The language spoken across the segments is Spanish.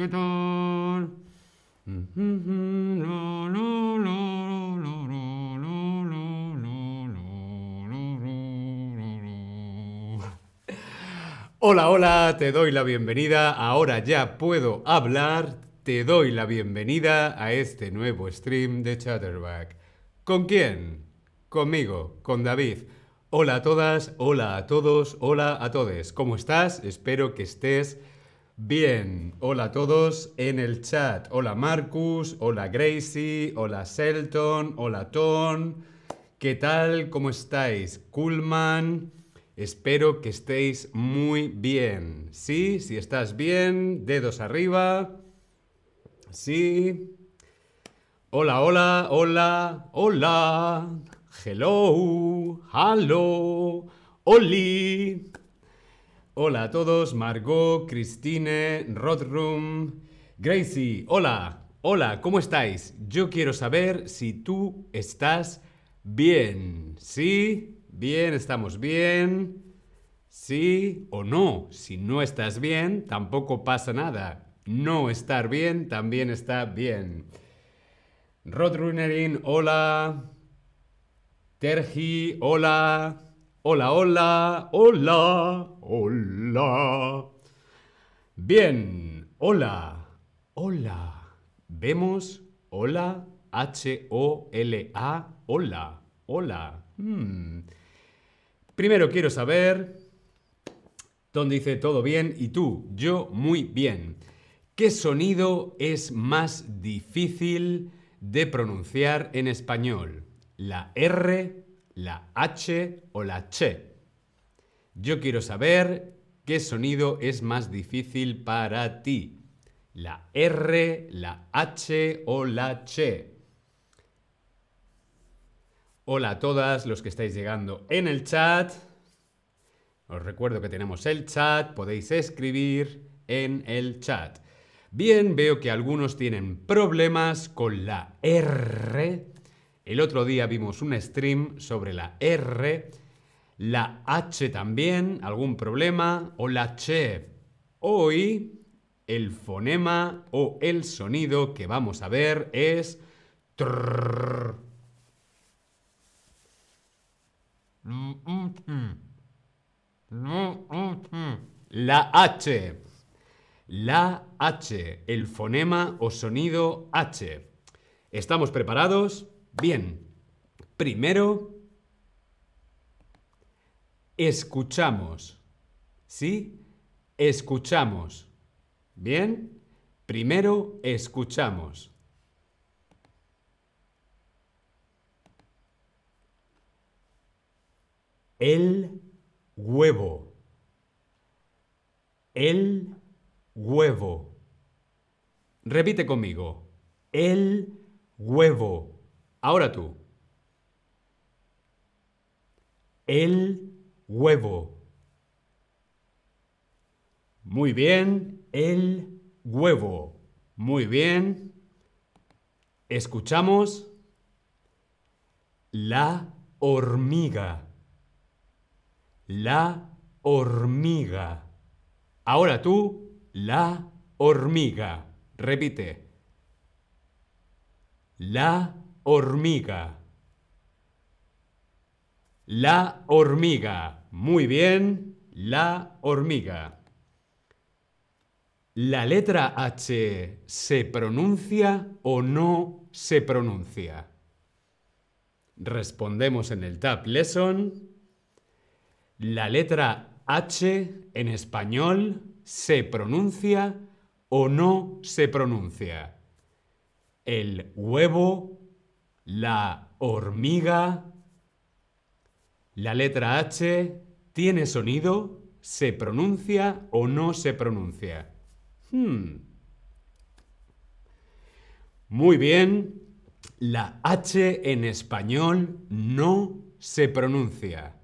¿Qué tal? Hola, hola, te doy la bienvenida. Ahora ya puedo hablar. Te doy la bienvenida a este nuevo stream de Chatterback. ¿Con quién? Conmigo, con David. Hola a todas, hola a todos, hola a todos. ¿Cómo estás? Espero que estés bien. Hola a todos en el chat. Hola Marcus, hola Gracie, hola Selton, hola Ton. ¿Qué tal? ¿Cómo estáis? Coolman. Espero que estéis muy bien. Sí, si estás bien, dedos arriba. Sí. Hola, hola, hola, hola. Hello, hello, Oli. Hola a todos, Margot, Christine, Rodrum, Gracie. Hola, hola, ¿cómo estáis? Yo quiero saber si tú estás bien. ¿Sí? Bien, estamos bien. Sí o no. Si no estás bien, tampoco pasa nada. No estar bien también está bien. Rodrunerin, hola. Tergi, hola. Hola, hola, hola, hola. Bien, hola, hola. ¿Vemos? Hola, H-O-L-A, hola, hola. Hmm. Primero quiero saber dónde dice todo bien y tú, yo muy bien. ¿Qué sonido es más difícil de pronunciar en español? ¿La R, la H o la Ch? Yo quiero saber qué sonido es más difícil para ti. ¿La R, la H o la Ch? Hola a todas los que estáis llegando en el chat. Os recuerdo que tenemos el chat, podéis escribir en el chat. Bien, veo que algunos tienen problemas con la R. El otro día vimos un stream sobre la R. La H también, algún problema. O la Che. Hoy el fonema o el sonido que vamos a ver es... trrr. La H. La H. La H. La H, el fonema o sonido H. ¿Estamos preparados? Bien. Primero, escuchamos. ¿Sí? Escuchamos. Bien. Primero, escuchamos. El huevo. El huevo. Repite conmigo. El huevo. Ahora tú. El huevo. Muy bien. El huevo. Muy bien. Escuchamos la hormiga. La hormiga. Ahora tú, la hormiga. Repite. La hormiga. La hormiga. Muy bien. La hormiga. ¿La letra H se pronuncia o no se pronuncia? Respondemos en el Tab Lesson. ¿La letra H en español se pronuncia o no se pronuncia? El huevo, la hormiga. ¿La letra H tiene sonido? ¿Se pronuncia o no se pronuncia? Hmm. Muy bien. La H en español no se pronuncia.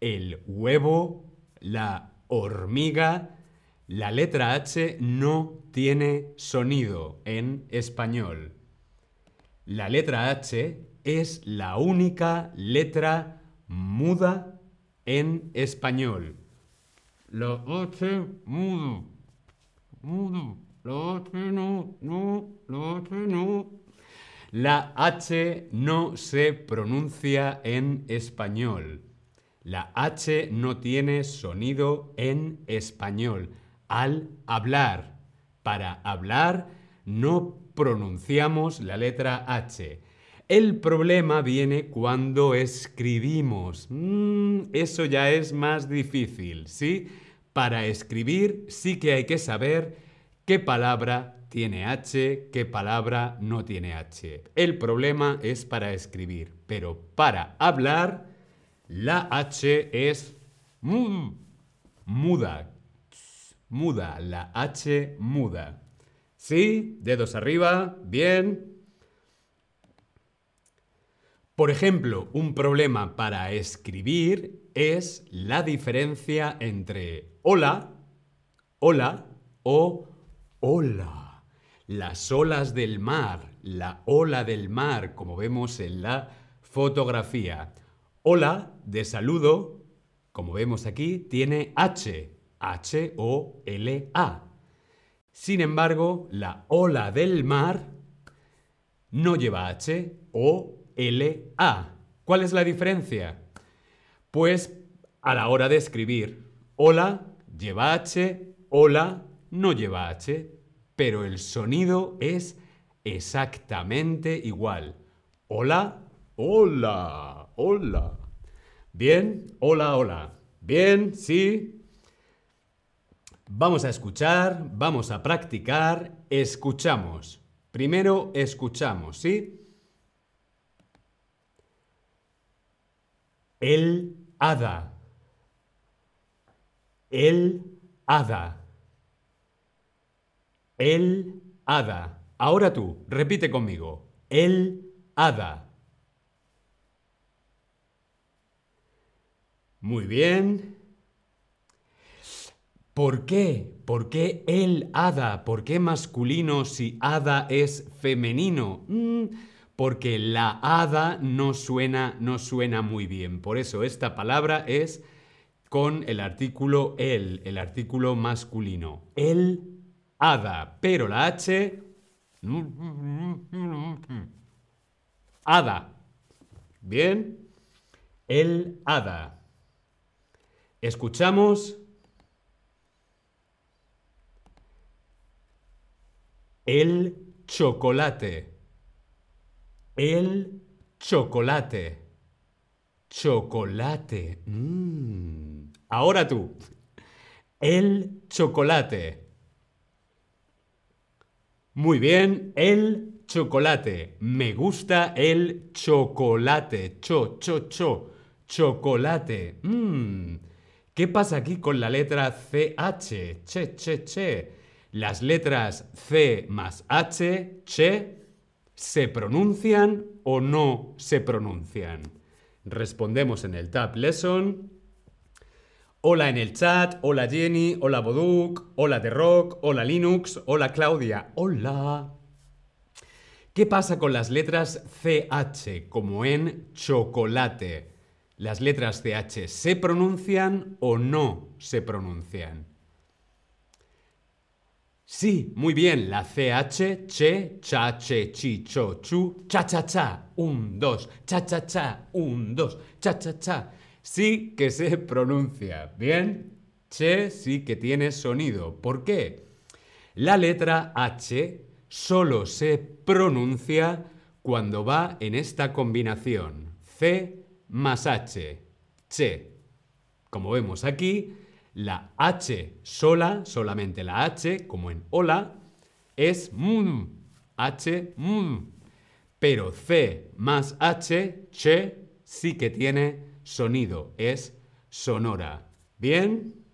El huevo, la hormiga, la letra H no tiene sonido en español. La letra H es la única letra muda en español. La H mudo. Mudo. La H no, no, la H no. La H no se pronuncia en español. La H no tiene sonido en español al hablar. Para hablar no pronunciamos la letra H. El problema viene cuando escribimos. Mm, eso ya es más difícil, ¿sí? Para escribir sí que hay que saber qué palabra tiene H, qué palabra no tiene H. El problema es para escribir, pero para hablar la H es muda muda, la H muda. ¿Sí? Dedos arriba, bien. Por ejemplo, un problema para escribir es la diferencia entre hola, hola o hola. Las olas del mar, la ola del mar, como vemos en la fotografía. Hola de saludo, como vemos aquí, tiene H, H-O-L-A. Sin embargo, la ola del mar no lleva H o L-A. ¿Cuál es la diferencia? Pues a la hora de escribir, hola lleva H, hola no lleva H, pero el sonido es exactamente igual. Hola, hola, hola. Bien, hola, hola. Bien, sí, Vamos a escuchar, vamos a practicar, escuchamos. Primero escuchamos, ¿sí? El hada. El hada. El hada. Ahora tú, repite conmigo. El hada. Muy bien. ¿Por qué? ¿Por qué el hada? ¿Por qué masculino si hada es femenino? Mm, porque la hada no suena, no suena muy bien. Por eso esta palabra es con el artículo el, el artículo masculino. El hada. Pero la H. Hada. Bien. El hada. Escuchamos El chocolate. El chocolate. Chocolate. Mm. Ahora tú. El chocolate. Muy bien, el chocolate. Me gusta el chocolate. Cho, cho, cho. Chocolate. Mm. ¿Qué pasa aquí con la letra CH? Che, che, che. Las letras C más H, che, ¿se pronuncian o no se pronuncian? Respondemos en el Tab Lesson. Hola en el chat, hola Jenny, hola Boduk, hola The Rock, hola Linux, hola Claudia, hola. ¿Qué pasa con las letras CH, como en chocolate? ¿Las letras CH se pronuncian o no se pronuncian? Sí, muy bien. La CH, che, cha, che, chi, cho, chu, cha, cha, cha. Un, dos. Cha, cha, cha. Un, dos. Cha, cha, cha. Sí que se pronuncia. Bien. Che sí que tiene sonido. ¿Por qué? La letra H solo se pronuncia cuando va en esta combinación. C más H. Che. Como vemos aquí, la H sola, solamente la H, como en hola, es mun, H mun. Pero C más H, che, sí que tiene sonido, es sonora. ¿Bien?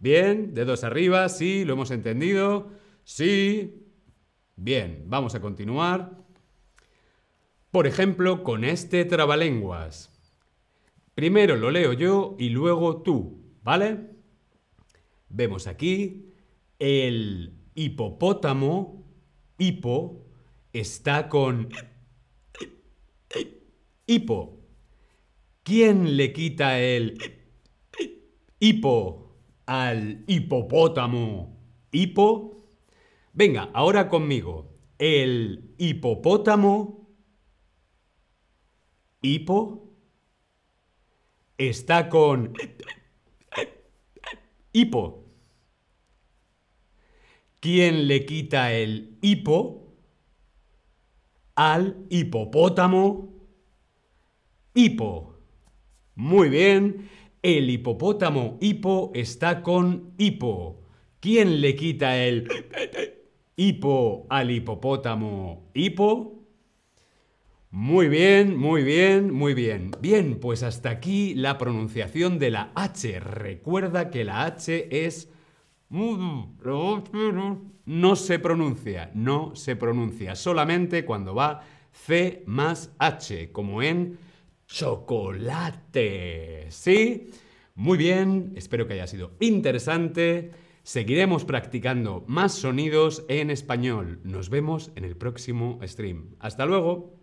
¿Bien? Dedos arriba, sí, lo hemos entendido. Sí. Bien, vamos a continuar. Por ejemplo, con este trabalenguas. Primero lo leo yo y luego tú, ¿vale? Vemos aquí el hipopótamo, hipo, está con hipo. ¿Quién le quita el hipo al hipopótamo? ¿Hipo? Venga, ahora conmigo. El hipopótamo, hipo, está con hipo. ¿Quién le quita el hipo al hipopótamo? Hipo. Muy bien. El hipopótamo hipo está con hipo. ¿Quién le quita el hipo al hipopótamo hipo? Muy bien, muy bien, muy bien. Bien, pues hasta aquí la pronunciación de la H. Recuerda que la H es no se pronuncia, no se pronuncia, solamente cuando va C más H, como en chocolate. ¿Sí? Muy bien, espero que haya sido interesante. Seguiremos practicando más sonidos en español. Nos vemos en el próximo stream. Hasta luego.